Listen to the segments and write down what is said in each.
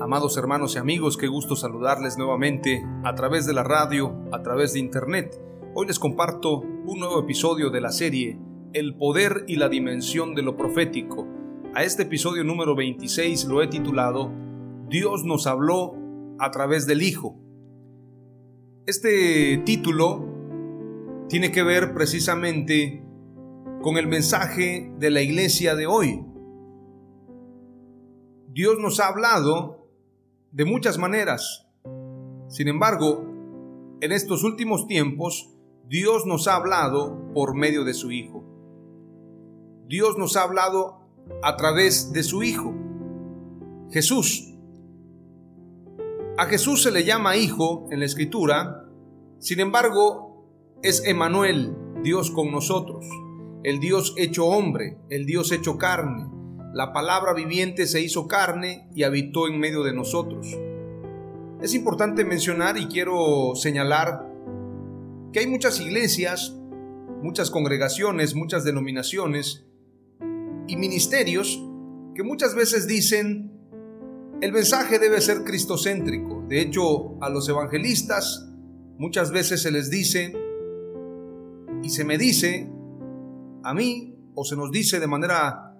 Amados hermanos y amigos, qué gusto saludarles nuevamente a través de la radio, a través de internet. Hoy les comparto un nuevo episodio de la serie El poder y la dimensión de lo profético. A este episodio número 26 lo he titulado Dios nos habló a través del Hijo. Este título tiene que ver precisamente con el mensaje de la iglesia de hoy, Dios nos ha hablado de muchas maneras. Sin embargo, en estos últimos tiempos, Dios nos ha hablado por medio de su Hijo. Dios nos ha hablado a través de su Hijo, Jesús. A Jesús se le llama Hijo en la Escritura, sin embargo, es Emanuel, Dios con nosotros, el Dios hecho hombre, el Dios hecho carne, la palabra viviente se hizo carne y habitó en medio de nosotros. Es importante mencionar y quiero señalar que hay muchas iglesias, muchas congregaciones, muchas denominaciones y ministerios que muchas veces dicen el mensaje debe ser cristocéntrico. De hecho, a los evangelistas muchas veces se les dice y se me dice a mí o se nos dice de manera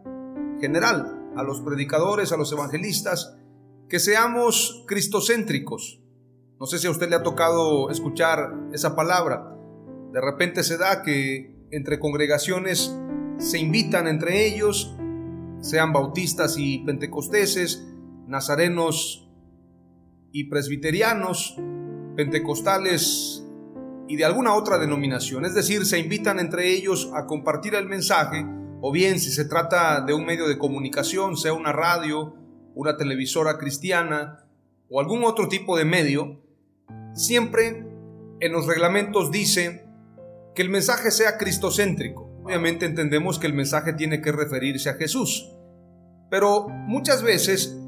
general, a los predicadores, a los evangelistas, que seamos cristocéntricos. No sé si a usted le ha tocado escuchar esa palabra. De repente se da que entre congregaciones se invitan entre ellos, sean bautistas y pentecosteses, nazarenos y presbiterianos, pentecostales y de alguna otra denominación. Es decir, se invitan entre ellos a compartir el mensaje o bien si se trata de un medio de comunicación, sea una radio, una televisora cristiana o algún otro tipo de medio, siempre en los reglamentos dice que el mensaje sea cristocéntrico. Obviamente entendemos que el mensaje tiene que referirse a Jesús, pero muchas veces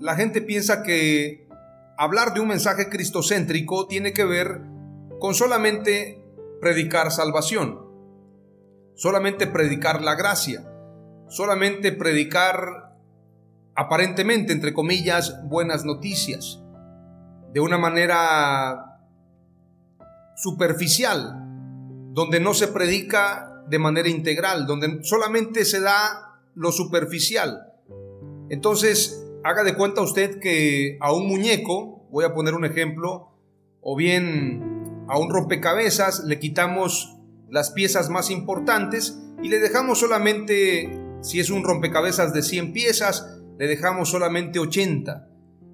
la gente piensa que hablar de un mensaje cristocéntrico tiene que ver con solamente predicar salvación solamente predicar la gracia, solamente predicar aparentemente, entre comillas, buenas noticias, de una manera superficial, donde no se predica de manera integral, donde solamente se da lo superficial. Entonces, haga de cuenta usted que a un muñeco, voy a poner un ejemplo, o bien a un rompecabezas le quitamos las piezas más importantes y le dejamos solamente, si es un rompecabezas de 100 piezas, le dejamos solamente 80.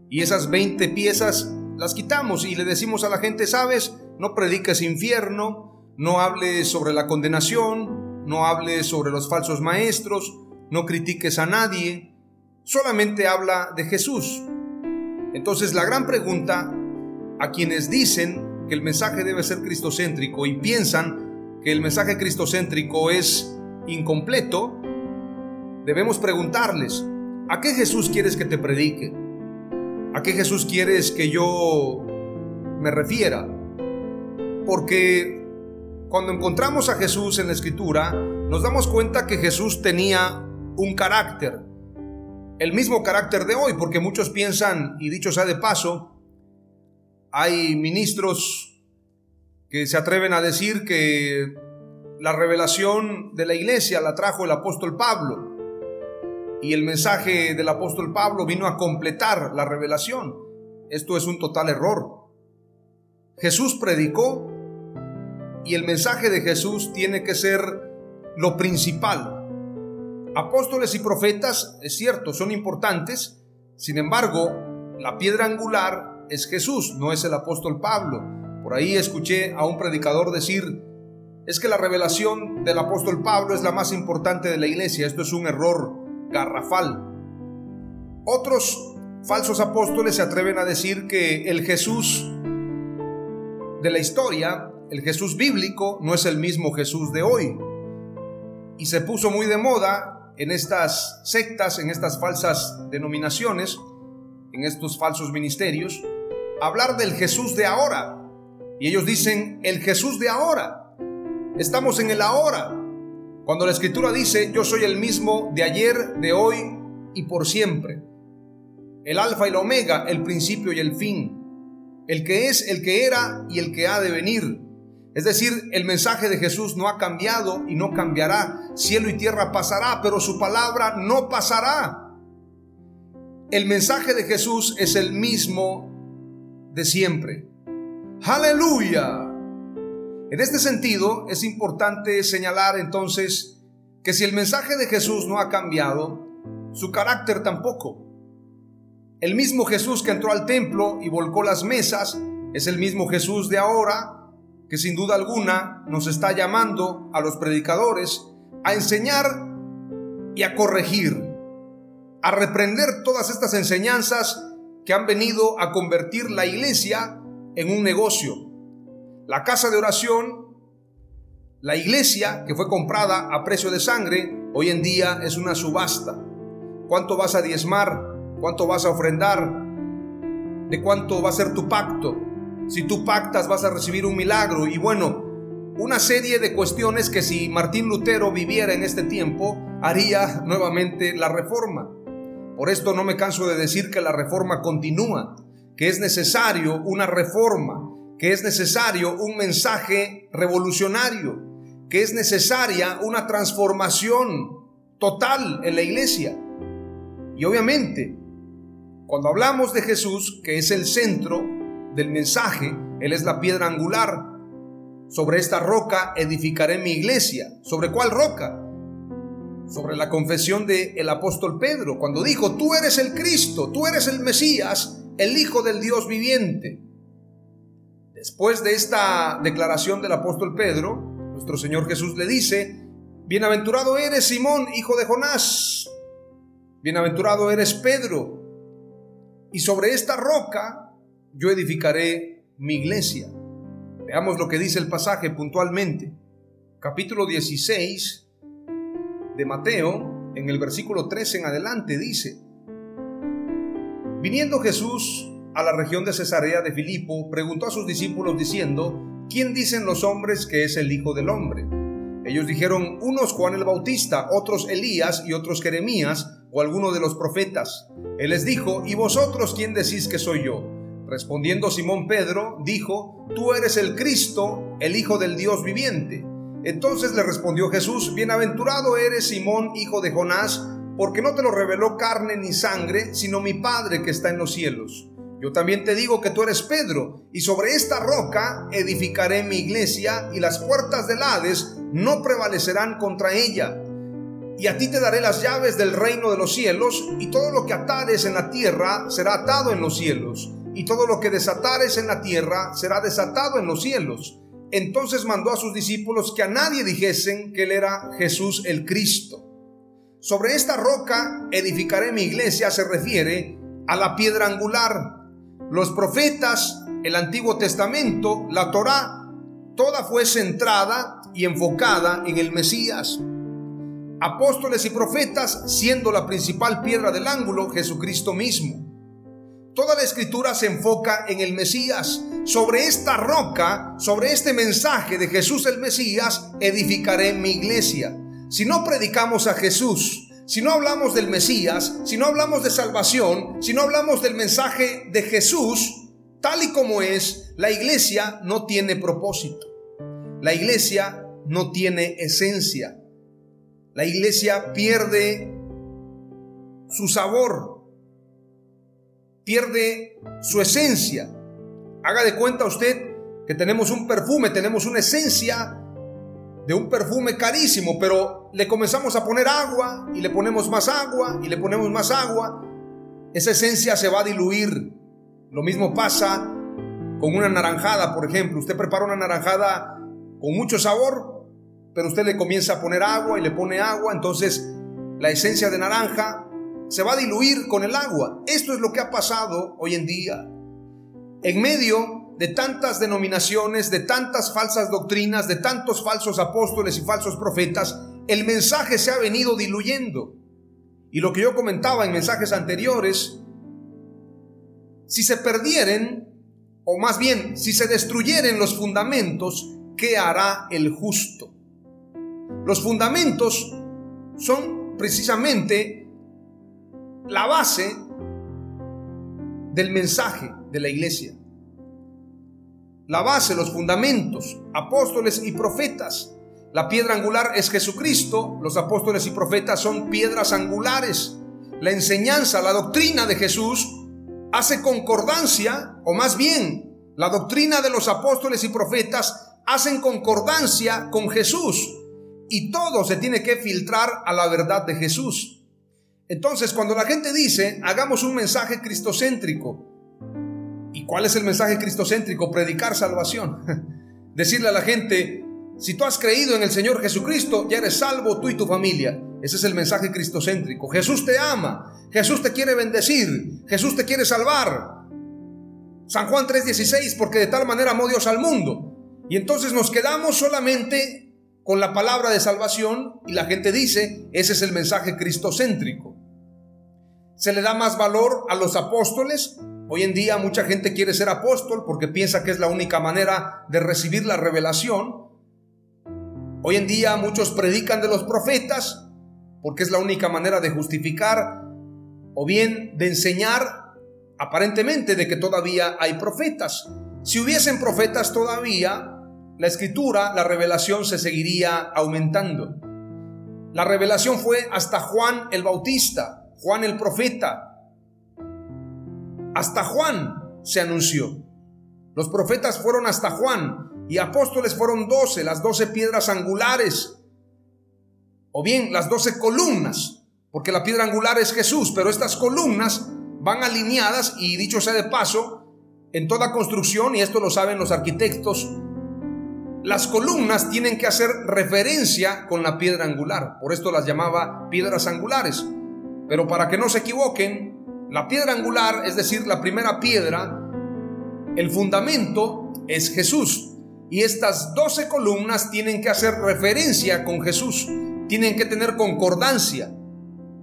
Y esas 20 piezas las quitamos y le decimos a la gente, sabes, no prediques infierno, no hables sobre la condenación, no hables sobre los falsos maestros, no critiques a nadie, solamente habla de Jesús. Entonces la gran pregunta a quienes dicen que el mensaje debe ser cristocéntrico y piensan que el mensaje cristocéntrico es incompleto, debemos preguntarles, ¿a qué Jesús quieres que te predique? ¿A qué Jesús quieres que yo me refiera? Porque cuando encontramos a Jesús en la escritura, nos damos cuenta que Jesús tenía un carácter. el mismo carácter de hoy, porque muchos piensan, y dicho sea de paso, hay ministros que se atreven a decir que la revelación de la iglesia la trajo el apóstol Pablo y el mensaje del apóstol Pablo vino a completar la revelación. Esto es un total error. Jesús predicó y el mensaje de Jesús tiene que ser lo principal. Apóstoles y profetas, es cierto, son importantes, sin embargo, la piedra angular es Jesús, no es el apóstol Pablo. Por ahí escuché a un predicador decir, es que la revelación del apóstol Pablo es la más importante de la iglesia. Esto es un error garrafal. Otros falsos apóstoles se atreven a decir que el Jesús de la historia, el Jesús bíblico, no es el mismo Jesús de hoy. Y se puso muy de moda en estas sectas, en estas falsas denominaciones, en estos falsos ministerios, hablar del Jesús de ahora. Y ellos dicen, el Jesús de ahora. Estamos en el ahora. Cuando la escritura dice, yo soy el mismo de ayer, de hoy y por siempre. El alfa y la omega, el principio y el fin. El que es, el que era y el que ha de venir. Es decir, el mensaje de Jesús no ha cambiado y no cambiará. Cielo y tierra pasará, pero su palabra no pasará. El mensaje de Jesús es el mismo de siempre. Aleluya. En este sentido, es importante señalar entonces que si el mensaje de Jesús no ha cambiado, su carácter tampoco. El mismo Jesús que entró al templo y volcó las mesas es el mismo Jesús de ahora que sin duda alguna nos está llamando a los predicadores a enseñar y a corregir, a reprender todas estas enseñanzas que han venido a convertir la iglesia en un negocio. La casa de oración, la iglesia que fue comprada a precio de sangre, hoy en día es una subasta. ¿Cuánto vas a diezmar? ¿Cuánto vas a ofrendar? ¿De cuánto va a ser tu pacto? Si tú pactas vas a recibir un milagro. Y bueno, una serie de cuestiones que si Martín Lutero viviera en este tiempo, haría nuevamente la reforma. Por esto no me canso de decir que la reforma continúa, que es necesario una reforma, que es necesario un mensaje revolucionario, que es necesaria una transformación total en la iglesia. Y obviamente, cuando hablamos de Jesús, que es el centro del mensaje, Él es la piedra angular, sobre esta roca edificaré mi iglesia. ¿Sobre cuál roca? sobre la confesión del el apóstol Pedro, cuando dijo, tú eres el Cristo, tú eres el Mesías, el Hijo del Dios viviente. Después de esta declaración del apóstol Pedro, nuestro Señor Jesús le dice, Bienaventurado eres Simón, hijo de Jonás, bienaventurado eres Pedro, y sobre esta roca yo edificaré mi iglesia. Veamos lo que dice el pasaje puntualmente. Capítulo 16, de Mateo, en el versículo 13 en adelante, dice, Viniendo Jesús a la región de Cesarea de Filipo, preguntó a sus discípulos diciendo, ¿quién dicen los hombres que es el Hijo del Hombre? Ellos dijeron, unos Juan el Bautista, otros Elías y otros Jeremías o alguno de los profetas. Él les dijo, ¿y vosotros quién decís que soy yo? Respondiendo Simón Pedro, dijo, Tú eres el Cristo, el Hijo del Dios viviente. Entonces le respondió Jesús, Bienaventurado eres Simón, hijo de Jonás, porque no te lo reveló carne ni sangre, sino mi Padre que está en los cielos. Yo también te digo que tú eres Pedro, y sobre esta roca edificaré mi iglesia, y las puertas del Hades no prevalecerán contra ella. Y a ti te daré las llaves del reino de los cielos, y todo lo que atares en la tierra será atado en los cielos, y todo lo que desatares en la tierra será desatado en los cielos. Entonces mandó a sus discípulos que a nadie dijesen que él era Jesús el Cristo. Sobre esta roca edificaré mi iglesia se refiere a la piedra angular. Los profetas, el Antiguo Testamento, la Torá, toda fue centrada y enfocada en el Mesías. Apóstoles y profetas siendo la principal piedra del ángulo Jesucristo mismo. Toda la escritura se enfoca en el Mesías. Sobre esta roca, sobre este mensaje de Jesús el Mesías, edificaré mi iglesia. Si no predicamos a Jesús, si no hablamos del Mesías, si no hablamos de salvación, si no hablamos del mensaje de Jesús, tal y como es, la iglesia no tiene propósito. La iglesia no tiene esencia. La iglesia pierde su sabor, pierde su esencia. Haga de cuenta usted que tenemos un perfume, tenemos una esencia de un perfume carísimo, pero le comenzamos a poner agua y le ponemos más agua y le ponemos más agua. Esa esencia se va a diluir. Lo mismo pasa con una naranjada, por ejemplo. Usted prepara una naranjada con mucho sabor, pero usted le comienza a poner agua y le pone agua, entonces la esencia de naranja se va a diluir con el agua. Esto es lo que ha pasado hoy en día. En medio de tantas denominaciones, de tantas falsas doctrinas, de tantos falsos apóstoles y falsos profetas, el mensaje se ha venido diluyendo. Y lo que yo comentaba en mensajes anteriores, si se perdieren, o más bien, si se destruyeren los fundamentos, ¿qué hará el justo? Los fundamentos son precisamente la base del mensaje de la iglesia. La base, los fundamentos, apóstoles y profetas. La piedra angular es Jesucristo, los apóstoles y profetas son piedras angulares. La enseñanza, la doctrina de Jesús hace concordancia, o más bien, la doctrina de los apóstoles y profetas hacen concordancia con Jesús. Y todo se tiene que filtrar a la verdad de Jesús. Entonces, cuando la gente dice, hagamos un mensaje cristocéntrico, ¿y cuál es el mensaje cristocéntrico? Predicar salvación. Decirle a la gente, si tú has creído en el Señor Jesucristo, ya eres salvo tú y tu familia. Ese es el mensaje cristocéntrico. Jesús te ama, Jesús te quiere bendecir, Jesús te quiere salvar. San Juan 3:16, porque de tal manera amó Dios al mundo. Y entonces nos quedamos solamente con la palabra de salvación y la gente dice, ese es el mensaje cristocéntrico se le da más valor a los apóstoles. Hoy en día mucha gente quiere ser apóstol porque piensa que es la única manera de recibir la revelación. Hoy en día muchos predican de los profetas porque es la única manera de justificar o bien de enseñar aparentemente de que todavía hay profetas. Si hubiesen profetas todavía, la escritura, la revelación se seguiría aumentando. La revelación fue hasta Juan el Bautista. Juan el profeta. Hasta Juan se anunció. Los profetas fueron hasta Juan y apóstoles fueron doce, las doce piedras angulares. O bien las doce columnas, porque la piedra angular es Jesús, pero estas columnas van alineadas y dicho sea de paso, en toda construcción, y esto lo saben los arquitectos, las columnas tienen que hacer referencia con la piedra angular. Por esto las llamaba piedras angulares. Pero para que no se equivoquen, la piedra angular, es decir, la primera piedra, el fundamento es Jesús. Y estas doce columnas tienen que hacer referencia con Jesús, tienen que tener concordancia,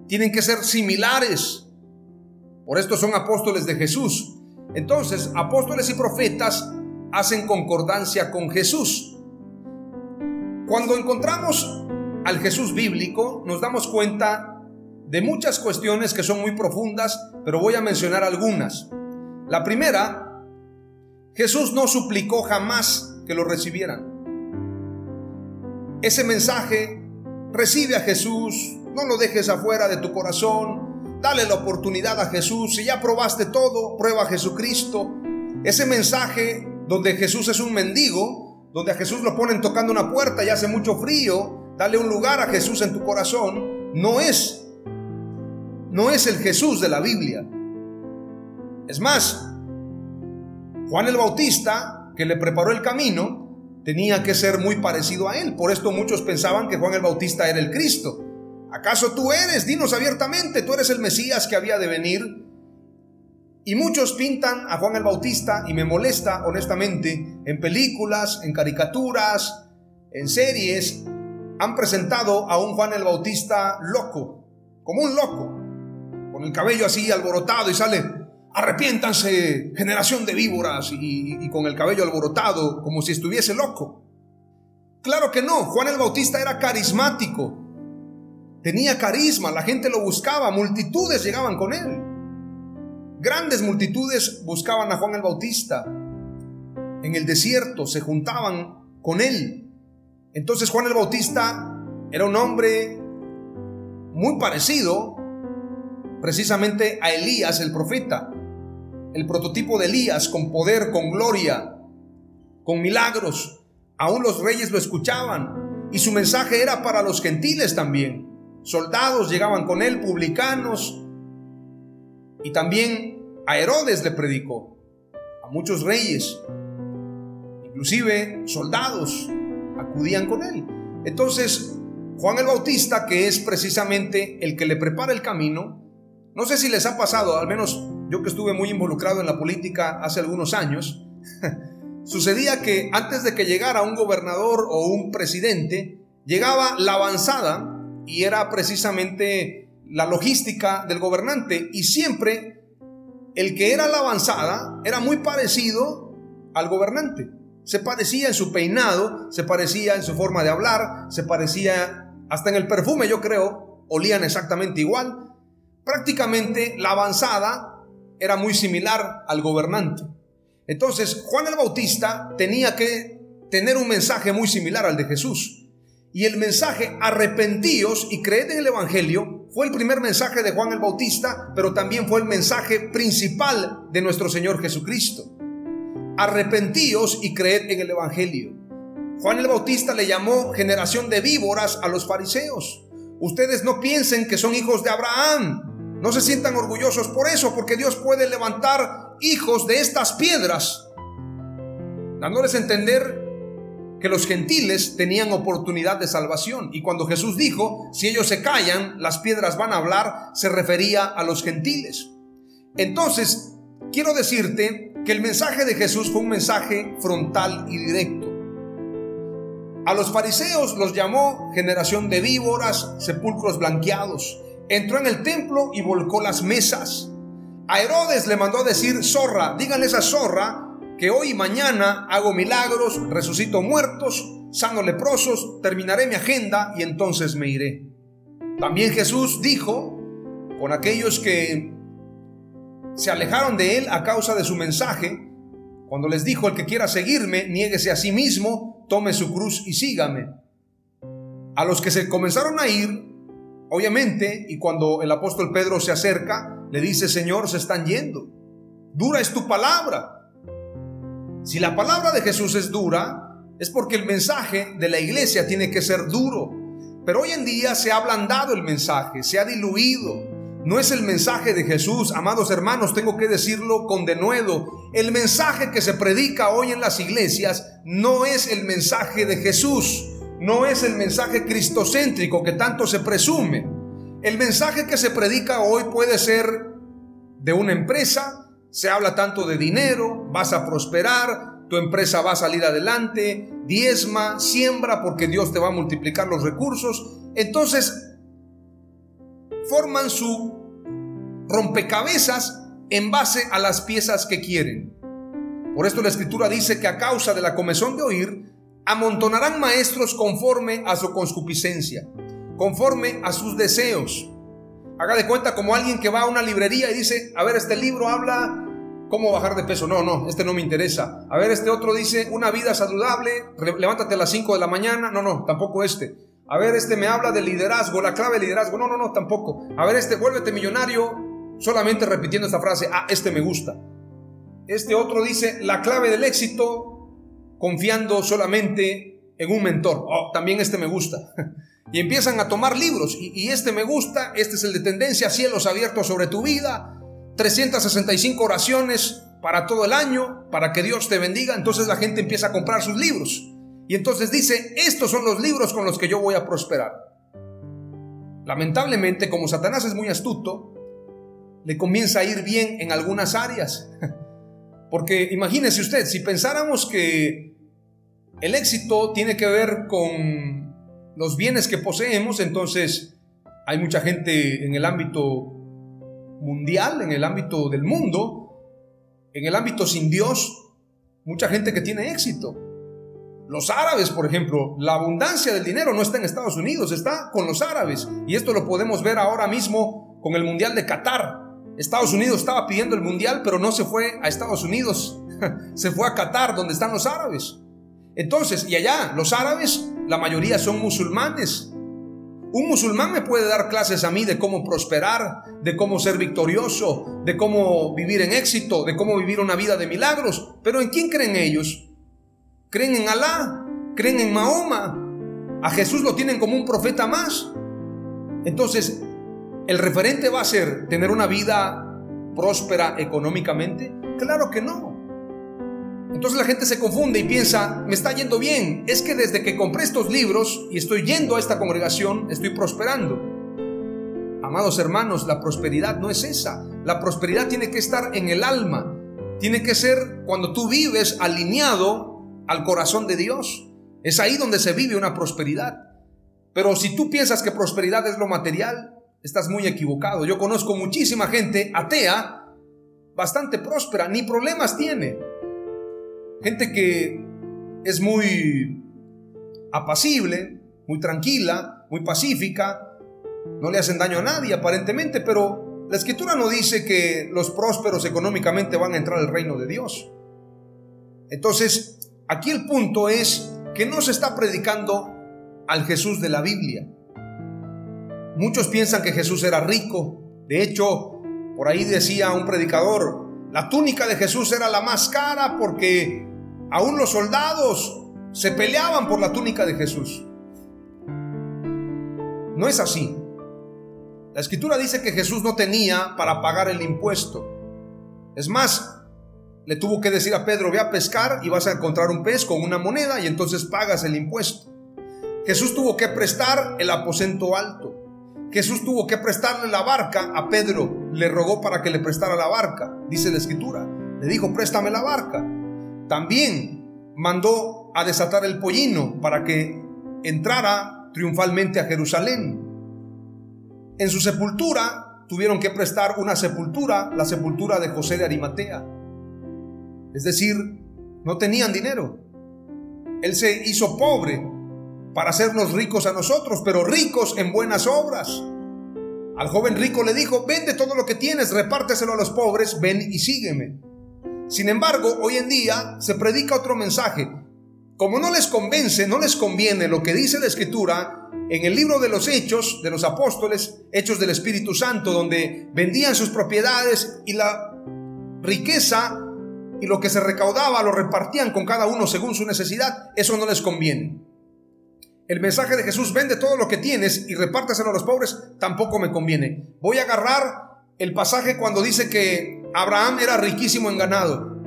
tienen que ser similares. Por esto son apóstoles de Jesús. Entonces, apóstoles y profetas hacen concordancia con Jesús. Cuando encontramos al Jesús bíblico, nos damos cuenta de muchas cuestiones que son muy profundas, pero voy a mencionar algunas. La primera, Jesús no suplicó jamás que lo recibieran. Ese mensaje, recibe a Jesús, no lo dejes afuera de tu corazón, dale la oportunidad a Jesús, si ya probaste todo, prueba a Jesucristo. Ese mensaje donde Jesús es un mendigo, donde a Jesús lo ponen tocando una puerta y hace mucho frío, dale un lugar a Jesús en tu corazón, no es no es el Jesús de la Biblia. Es más, Juan el Bautista, que le preparó el camino, tenía que ser muy parecido a él. Por esto muchos pensaban que Juan el Bautista era el Cristo. ¿Acaso tú eres? Dinos abiertamente, tú eres el Mesías que había de venir. Y muchos pintan a Juan el Bautista, y me molesta honestamente, en películas, en caricaturas, en series, han presentado a un Juan el Bautista loco, como un loco con el cabello así alborotado y sale, arrepiéntanse, generación de víboras, y, con el cabello alborotado, como si estuviese loco. Claro que no, Juan el Bautista era carismático, tenía carisma, la gente lo buscaba, multitudes llegaban con él. Grandes multitudes buscaban a Juan el Bautista. En el desierto se juntaban con él. Entonces Juan el Bautista era un hombre muy parecido precisamente a Elías el profeta, el prototipo de Elías con poder, con gloria, con milagros. Aún los reyes lo escuchaban y su mensaje era para los gentiles también. Soldados llegaban con él, publicanos, y también a Herodes le predicó, a muchos reyes, inclusive soldados acudían con él. Entonces, Juan el Bautista, que es precisamente el que le prepara el camino, no sé si les ha pasado, al menos yo que estuve muy involucrado en la política hace algunos años, sucedía que antes de que llegara un gobernador o un presidente, llegaba la avanzada y era precisamente la logística del gobernante y siempre el que era la avanzada era muy parecido al gobernante. Se parecía en su peinado, se parecía en su forma de hablar, se parecía hasta en el perfume, yo creo, olían exactamente igual prácticamente la avanzada era muy similar al gobernante. Entonces, Juan el Bautista tenía que tener un mensaje muy similar al de Jesús. Y el mensaje arrepentíos y creed en el Evangelio fue el primer mensaje de Juan el Bautista, pero también fue el mensaje principal de nuestro Señor Jesucristo. Arrepentíos y creed en el Evangelio. Juan el Bautista le llamó generación de víboras a los fariseos. Ustedes no piensen que son hijos de Abraham, no se sientan orgullosos por eso, porque Dios puede levantar hijos de estas piedras, dándoles a entender que los gentiles tenían oportunidad de salvación. Y cuando Jesús dijo, si ellos se callan, las piedras van a hablar, se refería a los gentiles. Entonces, quiero decirte que el mensaje de Jesús fue un mensaje frontal y directo. A los fariseos los llamó generación de víboras, sepulcros blanqueados entró en el templo y volcó las mesas. A Herodes le mandó a decir, zorra, díganle a esa zorra que hoy y mañana hago milagros, resucito muertos, sano leprosos, terminaré mi agenda y entonces me iré. También Jesús dijo con aquellos que se alejaron de él a causa de su mensaje, cuando les dijo, el que quiera seguirme, niéguese a sí mismo, tome su cruz y sígame. A los que se comenzaron a ir, Obviamente, y cuando el apóstol Pedro se acerca, le dice, Señor, se están yendo. Dura es tu palabra. Si la palabra de Jesús es dura, es porque el mensaje de la iglesia tiene que ser duro. Pero hoy en día se ha ablandado el mensaje, se ha diluido. No es el mensaje de Jesús, amados hermanos, tengo que decirlo con denuedo. El mensaje que se predica hoy en las iglesias no es el mensaje de Jesús no es el mensaje cristocéntrico que tanto se presume. El mensaje que se predica hoy puede ser de una empresa, se habla tanto de dinero, vas a prosperar, tu empresa va a salir adelante, diezma, siembra porque Dios te va a multiplicar los recursos. Entonces, forman su rompecabezas en base a las piezas que quieren. Por esto la escritura dice que a causa de la comezón de oír, amontonarán maestros conforme a su concupiscencia, conforme a sus deseos. Haga de cuenta como alguien que va a una librería y dice, a ver, este libro habla cómo bajar de peso. No, no, este no me interesa. A ver, este otro dice una vida saludable, levántate a las 5 de la mañana. No, no, tampoco este. A ver, este me habla de liderazgo, la clave de liderazgo. No, no, no, tampoco. A ver, este, vuélvete millonario solamente repitiendo esta frase. Ah, este me gusta. Este otro dice la clave del éxito, confiando solamente en un mentor. Oh, también este me gusta. Y empiezan a tomar libros. Y, este me gusta, este es el de tendencia, cielos abiertos sobre tu vida, 365 oraciones para todo el año, para que Dios te bendiga. Entonces la gente empieza a comprar sus libros. Y entonces dice, estos son los libros con los que yo voy a prosperar. Lamentablemente, como Satanás es muy astuto, le comienza a ir bien en algunas áreas. Porque imagínese usted, si pensáramos que el éxito tiene que ver con los bienes que poseemos, entonces hay mucha gente en el ámbito mundial, en el ámbito del mundo, en el ámbito sin Dios, mucha gente que tiene éxito. Los árabes, por ejemplo, la abundancia del dinero no está en Estados Unidos, está con los árabes. Y esto lo podemos ver ahora mismo con el Mundial de Qatar. Estados Unidos estaba pidiendo el Mundial, pero no se fue a Estados Unidos, se fue a Qatar, donde están los árabes. Entonces, y allá, los árabes, la mayoría son musulmanes. Un musulmán me puede dar clases a mí de cómo prosperar, de cómo ser victorioso, de cómo vivir en éxito, de cómo vivir una vida de milagros. Pero ¿en quién creen ellos? creen en Alá, creen en Mahoma, a Jesús lo tienen como un profeta más. Entonces, ¿el referente va a ser tener una vida próspera económicamente? Claro que no. Entonces la gente se confunde y piensa, me está yendo bien, es que desde que compré estos libros y estoy yendo a esta congregación, estoy prosperando. Amados hermanos, la prosperidad no es esa. La prosperidad tiene que estar en el alma. Tiene que ser cuando tú vives alineado al corazón de Dios. Es ahí donde se vive una prosperidad. Pero si tú piensas que prosperidad es lo material, estás muy equivocado. Yo conozco muchísima gente atea, bastante próspera, ni problemas tiene. Gente que es muy apacible, muy tranquila, muy pacífica, no le hacen daño a nadie aparentemente, pero la escritura no dice que los prósperos económicamente van a entrar al reino de Dios. Entonces, Aquí el punto es que no se está predicando al Jesús de la Biblia. Muchos piensan que Jesús era rico. De hecho, por ahí decía un predicador, la túnica de Jesús era la más cara porque aún los soldados se peleaban por la túnica de Jesús. No es así. La escritura dice que Jesús no tenía para pagar el impuesto. Es más, le tuvo que decir a Pedro, ve a pescar y vas a encontrar un pez con una moneda y entonces pagas el impuesto. Jesús tuvo que prestar el aposento alto. Jesús tuvo que prestarle la barca a Pedro. Le rogó para que le prestara la barca, dice la escritura. Le dijo, préstame la barca. También mandó a desatar el pollino para que entrara triunfalmente a Jerusalén. En su sepultura tuvieron que prestar una sepultura, la sepultura de José de Arimatea. Es decir, no tenían dinero. Él se hizo pobre para hacernos ricos a nosotros, pero ricos en buenas obras. Al joven rico le dijo, vende todo lo que tienes, repárteselo a los pobres, ven y sígueme. Sin embargo, hoy en día se predica otro mensaje. Como no les convence, no les conviene lo que dice la Escritura en el libro de los Hechos de los Apóstoles, Hechos del Espíritu Santo, donde vendían sus propiedades y la riqueza y lo que se recaudaba lo repartían con cada uno según su necesidad, eso no les conviene. El mensaje de Jesús, vende todo lo que tienes y repárteselo a los pobres, tampoco me conviene. Voy a agarrar el pasaje cuando dice que Abraham era riquísimo en ganado.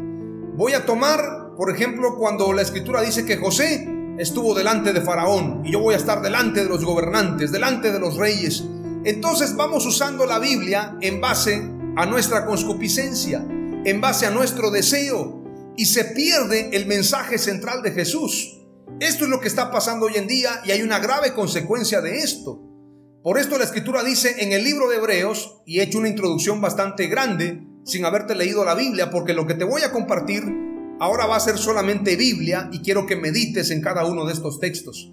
Voy a tomar, por ejemplo, cuando la escritura dice que José estuvo delante de Faraón y yo voy a estar delante de los gobernantes, delante de los reyes. Entonces vamos usando la Biblia en base a nuestra conscupiscencia en base a nuestro deseo y se pierde el mensaje central de Jesús. Esto es lo que está pasando hoy en día y hay una grave consecuencia de esto. Por esto la escritura dice en el libro de Hebreos, y he hecho una introducción bastante grande sin haberte leído la Biblia, porque lo que te voy a compartir ahora va a ser solamente Biblia y quiero que medites en cada uno de estos textos.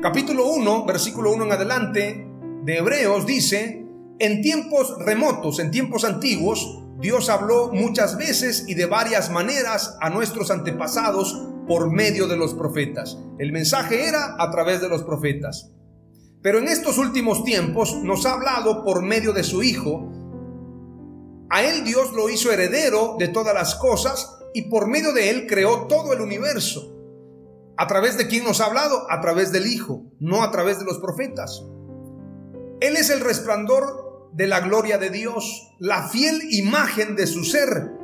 Capítulo 1, versículo 1 en adelante de Hebreos dice, en tiempos remotos, en tiempos antiguos, Dios habló muchas veces y de varias maneras a nuestros antepasados por medio de los profetas. El mensaje era a través de los profetas. Pero en estos últimos tiempos nos ha hablado por medio de su Hijo. A Él Dios lo hizo heredero de todas las cosas y por medio de Él creó todo el universo. ¿A través de quién nos ha hablado? A través del Hijo, no a través de los profetas. Él es el resplandor de la gloria de Dios, la fiel imagen de su ser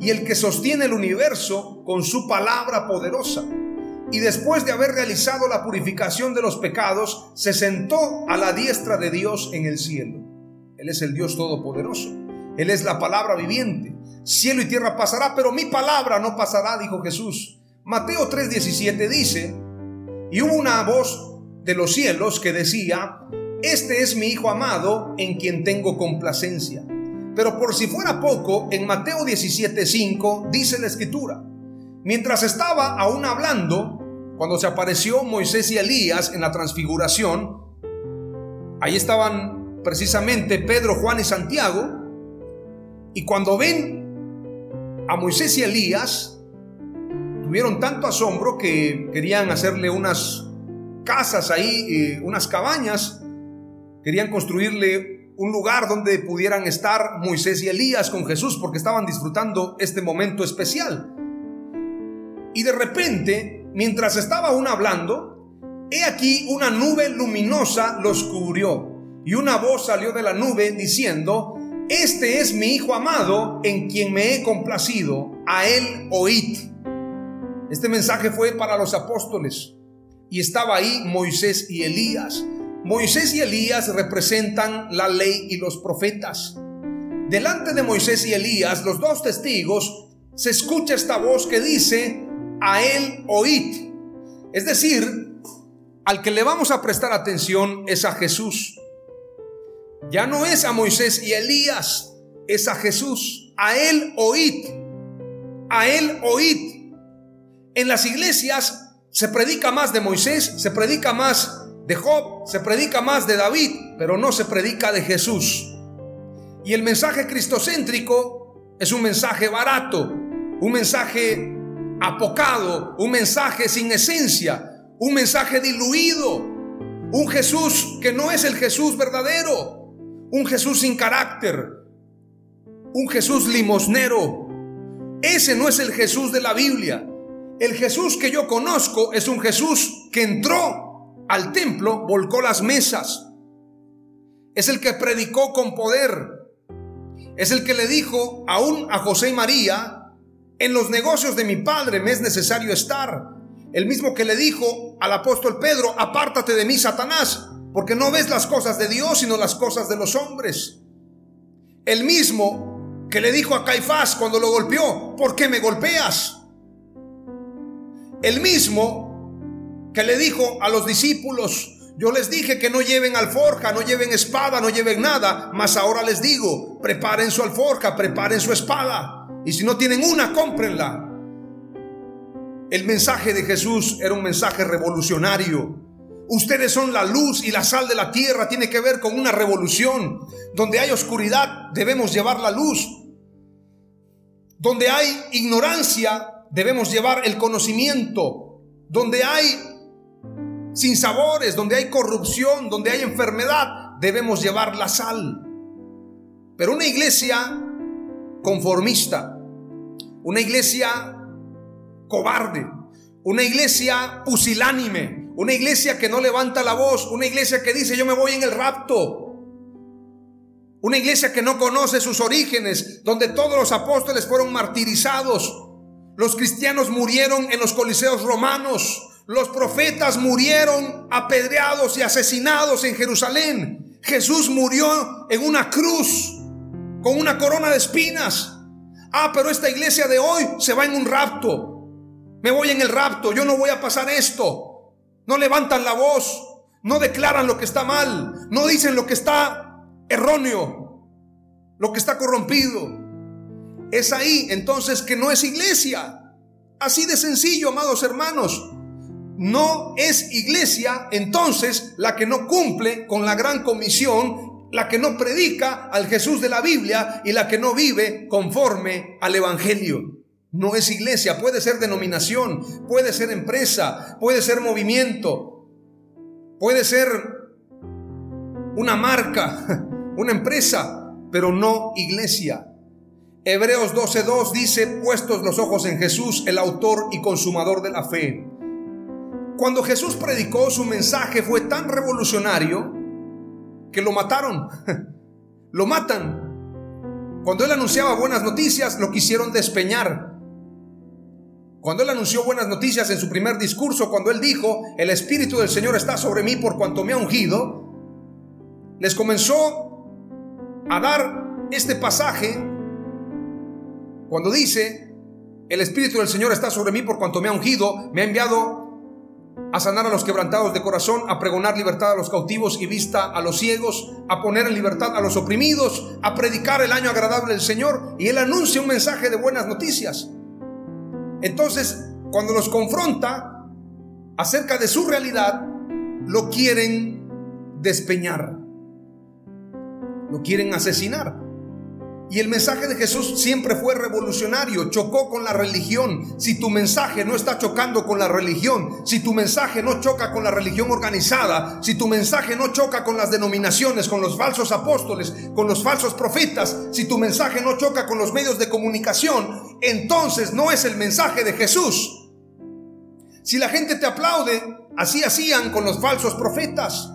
y el que sostiene el universo con su palabra poderosa. Y después de haber realizado la purificación de los pecados, se sentó a la diestra de Dios en el cielo. Él es el Dios todopoderoso. Él es la palabra viviente. Cielo y tierra pasará, pero mi palabra no pasará, dijo Jesús. Mateo 3:17 dice, y hubo una voz de los cielos que decía, este es mi Hijo amado en quien tengo complacencia. Pero por si fuera poco, en Mateo 17:5 dice la escritura, mientras estaba aún hablando, cuando se apareció Moisés y Elías en la transfiguración, ahí estaban precisamente Pedro, Juan y Santiago, y cuando ven a Moisés y Elías, tuvieron tanto asombro que querían hacerle unas casas ahí, eh, unas cabañas, querían construirle un lugar donde pudieran estar Moisés y Elías con Jesús porque estaban disfrutando este momento especial. Y de repente, mientras estaba aún hablando, he aquí una nube luminosa los cubrió y una voz salió de la nube diciendo, este es mi Hijo amado en quien me he complacido, a él oíd. Este mensaje fue para los apóstoles y estaba ahí Moisés y Elías. Moisés y Elías representan la ley y los profetas. Delante de Moisés y Elías, los dos testigos, se escucha esta voz que dice, a él oíd. Es decir, al que le vamos a prestar atención es a Jesús. Ya no es a Moisés y Elías, es a Jesús. A él oíd. A él oíd. En las iglesias se predica más de Moisés, se predica más de Job, se predica más de David, pero no se predica de Jesús. Y el mensaje cristocéntrico es un mensaje barato, un mensaje apocado, un mensaje sin esencia, un mensaje diluido, un Jesús que no es el Jesús verdadero, un Jesús sin carácter, un Jesús limosnero. Ese no es el Jesús de la Biblia. El Jesús que yo conozco es un Jesús que entró al templo, volcó las mesas. Es el que predicó con poder. Es el que le dijo aún a José y María, en los negocios de mi padre me es necesario estar. El mismo que le dijo al apóstol Pedro, apártate de mí, Satanás, porque no ves las cosas de Dios, sino las cosas de los hombres. El mismo que le dijo a Caifás cuando lo golpeó, ¿por qué me golpeas? El mismo que le dijo a los discípulos, yo les dije que no lleven alforja, no lleven espada, no lleven nada, mas ahora les digo, preparen su alforja, preparen su espada. Y si no tienen una, cómprenla. El mensaje de Jesús era un mensaje revolucionario. Ustedes son la luz y la sal de la tierra. Tiene que ver con una revolución. Donde hay oscuridad, debemos llevar la luz. Donde hay ignorancia, debemos llevar el conocimiento. Donde hay sinsabores, donde hay corrupción, donde hay enfermedad, debemos llevar la sal. Pero una iglesia conformista, una iglesia cobarde, una iglesia pusilánime, una iglesia que no levanta la voz, una iglesia que dice yo me voy en el rapto. Una iglesia que no conoce sus orígenes, donde todos los apóstoles fueron martirizados. Los cristianos murieron en los coliseos romanos. Los profetas murieron apedreados y asesinados en Jerusalén. Jesús murió en una cruz con una corona de espinas. Ah, pero esta iglesia de hoy se va en un rapto. Me voy en el rapto, yo no voy a pasar esto. No levantan la voz, no declaran lo que está mal, no dicen lo que está erróneo, lo que está corrompido. Es ahí entonces que no es iglesia. Así de sencillo, amados hermanos. No es iglesia entonces la que no cumple con la gran comisión la que no predica al Jesús de la Biblia y la que no vive conforme al Evangelio. No es iglesia, puede ser denominación, puede ser empresa, puede ser movimiento, puede ser una marca, una empresa, pero no iglesia. Hebreos 12.2 dice, puestos los ojos en Jesús, el autor y consumador de la fe. Cuando Jesús predicó, su mensaje fue tan revolucionario que lo mataron. lo matan. Cuando él anunciaba buenas noticias, lo quisieron despeñar. Cuando él anunció buenas noticias en su primer discurso, cuando él dijo, el Espíritu del Señor está sobre mí por cuanto me ha ungido, les comenzó a dar este pasaje cuando dice, el Espíritu del Señor está sobre mí por cuanto me ha ungido, me ha enviado a sanar a los quebrantados de corazón, a pregonar libertad a los cautivos y vista a los ciegos, a poner en libertad a los oprimidos, a predicar el año agradable del Señor. Y Él anuncia un mensaje de buenas noticias. Entonces, cuando los confronta acerca de su realidad, lo quieren despeñar, lo quieren asesinar. Y el mensaje de Jesús siempre fue revolucionario, chocó con la religión. Si tu mensaje no está chocando con la religión, si tu mensaje no choca con la religión organizada, si tu mensaje no choca con las denominaciones, con los falsos apóstoles, con los falsos profetas, si tu mensaje no choca con los medios de comunicación, entonces no es el mensaje de Jesús. Si la gente te aplaude, así hacían con los falsos profetas.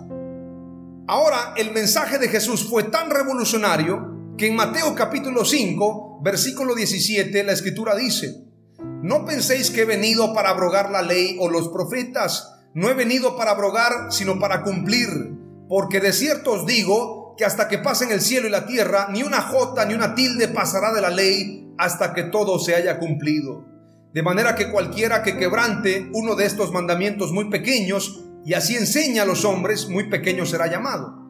Ahora el mensaje de Jesús fue tan revolucionario que en Mateo capítulo 5, versículo 17, la escritura dice, no penséis que he venido para abrogar la ley o los profetas, no he venido para abrogar, sino para cumplir, porque de cierto os digo que hasta que pasen el cielo y la tierra, ni una jota ni una tilde pasará de la ley hasta que todo se haya cumplido. De manera que cualquiera que quebrante uno de estos mandamientos muy pequeños y así enseña a los hombres, muy pequeño será llamado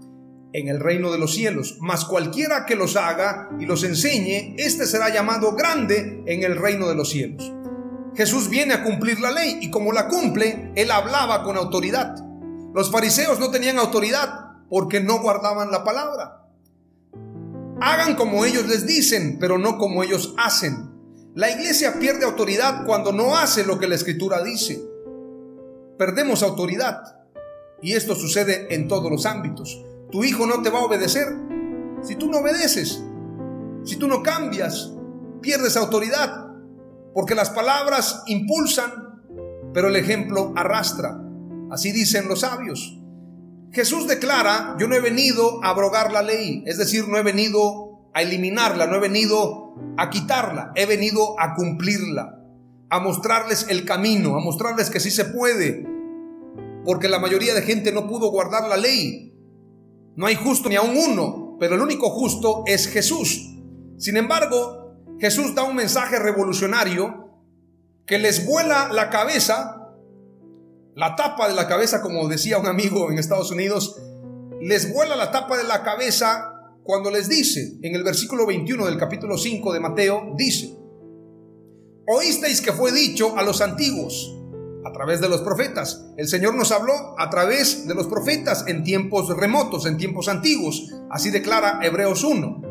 en el reino de los cielos. Mas cualquiera que los haga y los enseñe, éste será llamado grande en el reino de los cielos. Jesús viene a cumplir la ley y como la cumple, él hablaba con autoridad. Los fariseos no tenían autoridad porque no guardaban la palabra. Hagan como ellos les dicen, pero no como ellos hacen. La iglesia pierde autoridad cuando no hace lo que la escritura dice. Perdemos autoridad. Y esto sucede en todos los ámbitos. Tu hijo no te va a obedecer si tú no obedeces. Si tú no cambias, pierdes autoridad. Porque las palabras impulsan, pero el ejemplo arrastra. Así dicen los sabios. Jesús declara, yo no he venido a abrogar la ley, es decir, no he venido a eliminarla, no he venido a quitarla, he venido a cumplirla, a mostrarles el camino, a mostrarles que sí se puede, porque la mayoría de gente no pudo guardar la ley, no hay justo ni aún uno, pero el único justo es Jesús. Sin embargo, Jesús da un mensaje revolucionario que les vuela la cabeza, la tapa de la cabeza, como decía un amigo en Estados Unidos, les vuela la tapa de la cabeza cuando les dice, en el versículo 21 del capítulo 5 de Mateo, dice, oísteis que fue dicho a los antiguos, a través de los profetas. El Señor nos habló a través de los profetas en tiempos remotos, en tiempos antiguos. Así declara Hebreos 1.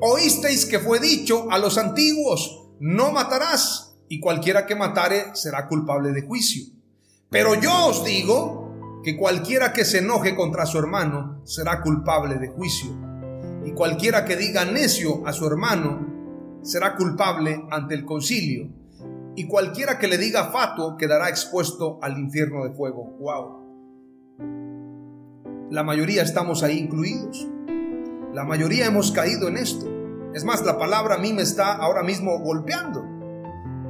Oísteis que fue dicho a los antiguos, no matarás, y cualquiera que matare será culpable de juicio. Pero yo os digo que cualquiera que se enoje contra su hermano será culpable de juicio. Y cualquiera que diga necio a su hermano será culpable ante el concilio y cualquiera que le diga fatuo quedará expuesto al infierno de fuego. Wow. La mayoría estamos ahí incluidos. La mayoría hemos caído en esto. Es más, la palabra a mí me está ahora mismo golpeando.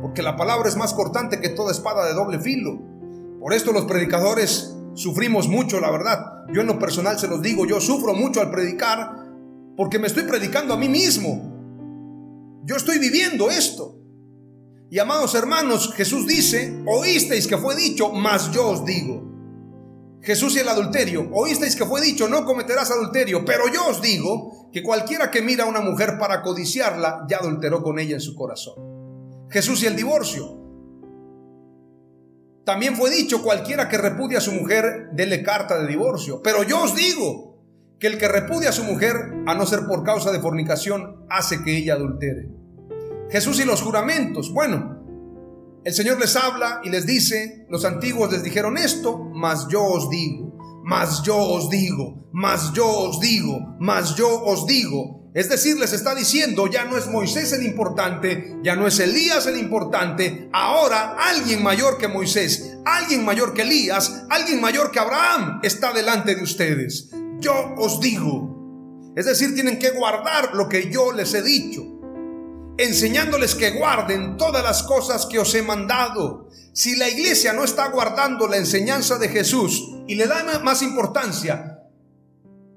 Porque la palabra es más cortante que toda espada de doble filo. Por esto los predicadores sufrimos mucho, la verdad. Yo en lo personal se los digo, yo sufro mucho al predicar porque me estoy predicando a mí mismo. Yo estoy viviendo esto. Y amados hermanos, Jesús dice, oísteis que fue dicho, mas yo os digo. Jesús y el adulterio, oísteis que fue dicho, no cometerás adulterio, pero yo os digo que cualquiera que mira a una mujer para codiciarla, ya adulteró con ella en su corazón. Jesús y el divorcio. También fue dicho, cualquiera que repudia a su mujer, dele carta de divorcio. Pero yo os digo que el que repudia a su mujer, a no ser por causa de fornicación, hace que ella adultere. Jesús y los juramentos. Bueno, el Señor les habla y les dice, los antiguos les dijeron esto, mas yo os digo, mas yo os digo, mas yo os digo, mas yo os digo. Es decir, les está diciendo, ya no es Moisés el importante, ya no es Elías el importante, ahora alguien mayor que Moisés, alguien mayor que Elías, alguien mayor que Abraham está delante de ustedes. Yo os digo. Es decir, tienen que guardar lo que yo les he dicho enseñándoles que guarden todas las cosas que os he mandado. Si la iglesia no está guardando la enseñanza de Jesús y le da más importancia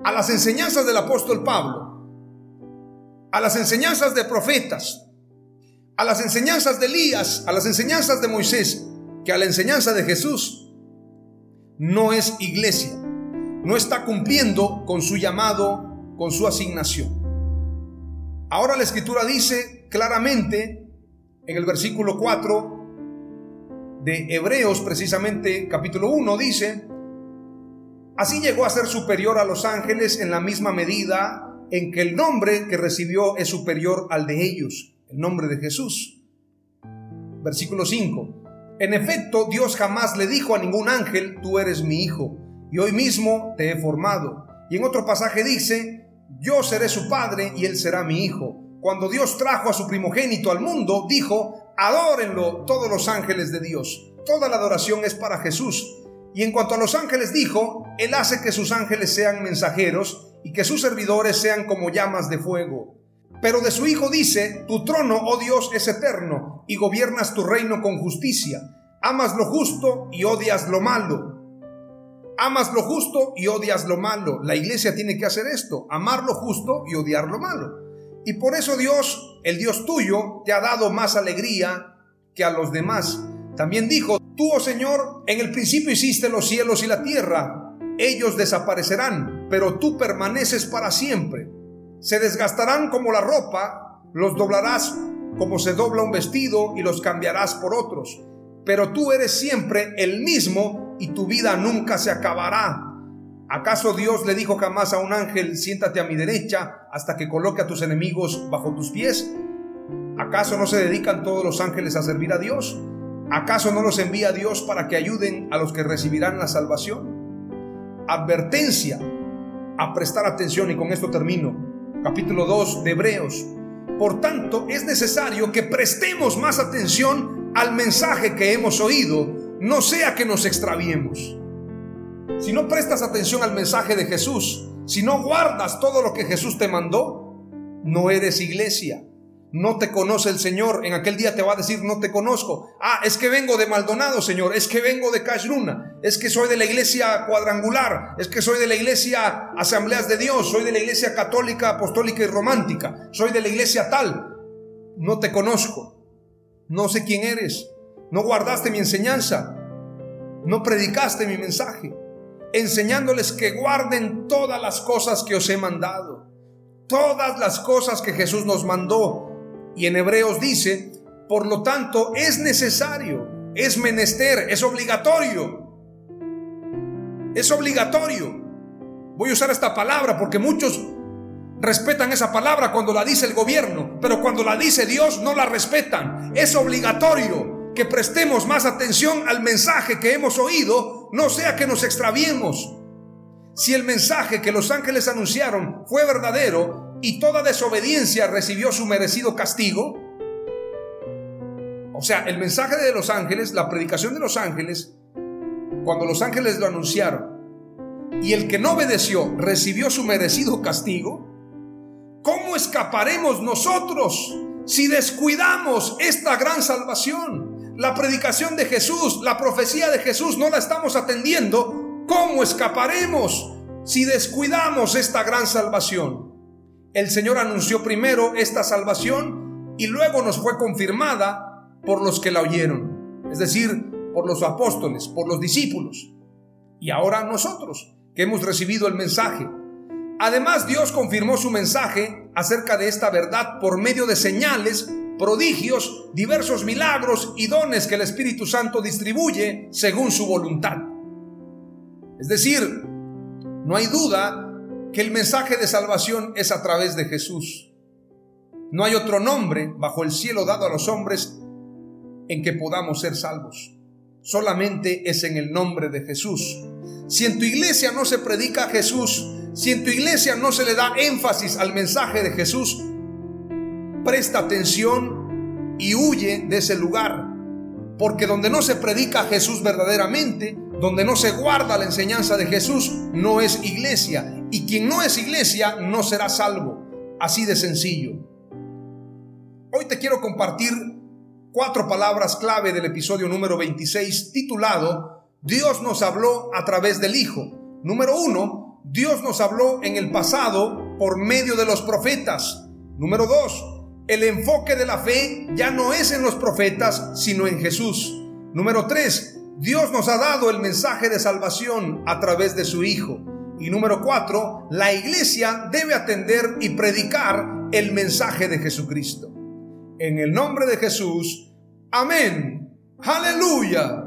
a las enseñanzas del apóstol Pablo, a las enseñanzas de profetas, a las enseñanzas de Elías, a las enseñanzas de Moisés, que a la enseñanza de Jesús, no es iglesia, no está cumpliendo con su llamado, con su asignación. Ahora la escritura dice claramente en el versículo 4 de Hebreos, precisamente capítulo 1, dice, así llegó a ser superior a los ángeles en la misma medida en que el nombre que recibió es superior al de ellos, el nombre de Jesús. Versículo 5. En efecto, Dios jamás le dijo a ningún ángel, tú eres mi hijo, y hoy mismo te he formado. Y en otro pasaje dice, yo seré su padre y él será mi hijo. Cuando Dios trajo a su primogénito al mundo, dijo, adórenlo todos los ángeles de Dios. Toda la adoración es para Jesús. Y en cuanto a los ángeles dijo, Él hace que sus ángeles sean mensajeros y que sus servidores sean como llamas de fuego. Pero de su Hijo dice, tu trono, oh Dios, es eterno, y gobiernas tu reino con justicia. Amas lo justo y odias lo malo. Amas lo justo y odias lo malo. La iglesia tiene que hacer esto, amar lo justo y odiar lo malo. Y por eso Dios, el Dios tuyo, te ha dado más alegría que a los demás. También dijo, tú, oh Señor, en el principio hiciste los cielos y la tierra. Ellos desaparecerán, pero tú permaneces para siempre. Se desgastarán como la ropa, los doblarás como se dobla un vestido y los cambiarás por otros. Pero tú eres siempre el mismo y tu vida nunca se acabará. ¿Acaso Dios le dijo jamás a un ángel, siéntate a mi derecha hasta que coloque a tus enemigos bajo tus pies? ¿Acaso no se dedican todos los ángeles a servir a Dios? ¿Acaso no los envía Dios para que ayuden a los que recibirán la salvación? Advertencia a prestar atención y con esto termino. Capítulo 2 de Hebreos. Por tanto, es necesario que prestemos más atención al mensaje que hemos oído, no sea que nos extraviemos. Si no prestas atención al mensaje de Jesús, si no guardas todo lo que Jesús te mandó, no eres iglesia. No te conoce el Señor. En aquel día te va a decir, no te conozco. Ah, es que vengo de Maldonado, Señor. Es que vengo de Cashruna. Es que soy de la iglesia cuadrangular. Es que soy de la iglesia Asambleas de Dios. Soy de la iglesia católica, apostólica y romántica. Soy de la iglesia tal. No te conozco. No sé quién eres. No guardaste mi enseñanza. No predicaste mi mensaje enseñándoles que guarden todas las cosas que os he mandado, todas las cosas que Jesús nos mandó. Y en Hebreos dice, por lo tanto, es necesario, es menester, es obligatorio. Es obligatorio. Voy a usar esta palabra porque muchos respetan esa palabra cuando la dice el gobierno, pero cuando la dice Dios no la respetan. Es obligatorio que prestemos más atención al mensaje que hemos oído, no sea que nos extraviemos. Si el mensaje que los ángeles anunciaron fue verdadero y toda desobediencia recibió su merecido castigo, o sea, el mensaje de los ángeles, la predicación de los ángeles, cuando los ángeles lo anunciaron, y el que no obedeció recibió su merecido castigo, ¿cómo escaparemos nosotros si descuidamos esta gran salvación? La predicación de Jesús, la profecía de Jesús no la estamos atendiendo, ¿cómo escaparemos si descuidamos esta gran salvación? El Señor anunció primero esta salvación y luego nos fue confirmada por los que la oyeron, es decir, por los apóstoles, por los discípulos. Y ahora nosotros, que hemos recibido el mensaje. Además, Dios confirmó su mensaje acerca de esta verdad por medio de señales prodigios, diversos milagros y dones que el Espíritu Santo distribuye según su voluntad. Es decir, no hay duda que el mensaje de salvación es a través de Jesús. No hay otro nombre bajo el cielo dado a los hombres en que podamos ser salvos. Solamente es en el nombre de Jesús. Si en tu iglesia no se predica a Jesús, si en tu iglesia no se le da énfasis al mensaje de Jesús, presta atención y huye de ese lugar. Porque donde no se predica a Jesús verdaderamente, donde no se guarda la enseñanza de Jesús, no es iglesia. Y quien no es iglesia no será salvo. Así de sencillo. Hoy te quiero compartir cuatro palabras clave del episodio número 26 titulado Dios nos habló a través del Hijo. Número uno, Dios nos habló en el pasado por medio de los profetas. Número dos, el enfoque de la fe ya no es en los profetas, sino en Jesús. Número tres, Dios nos ha dado el mensaje de salvación a través de su Hijo. Y número cuatro, la iglesia debe atender y predicar el mensaje de Jesucristo. En el nombre de Jesús, amén Aleluya.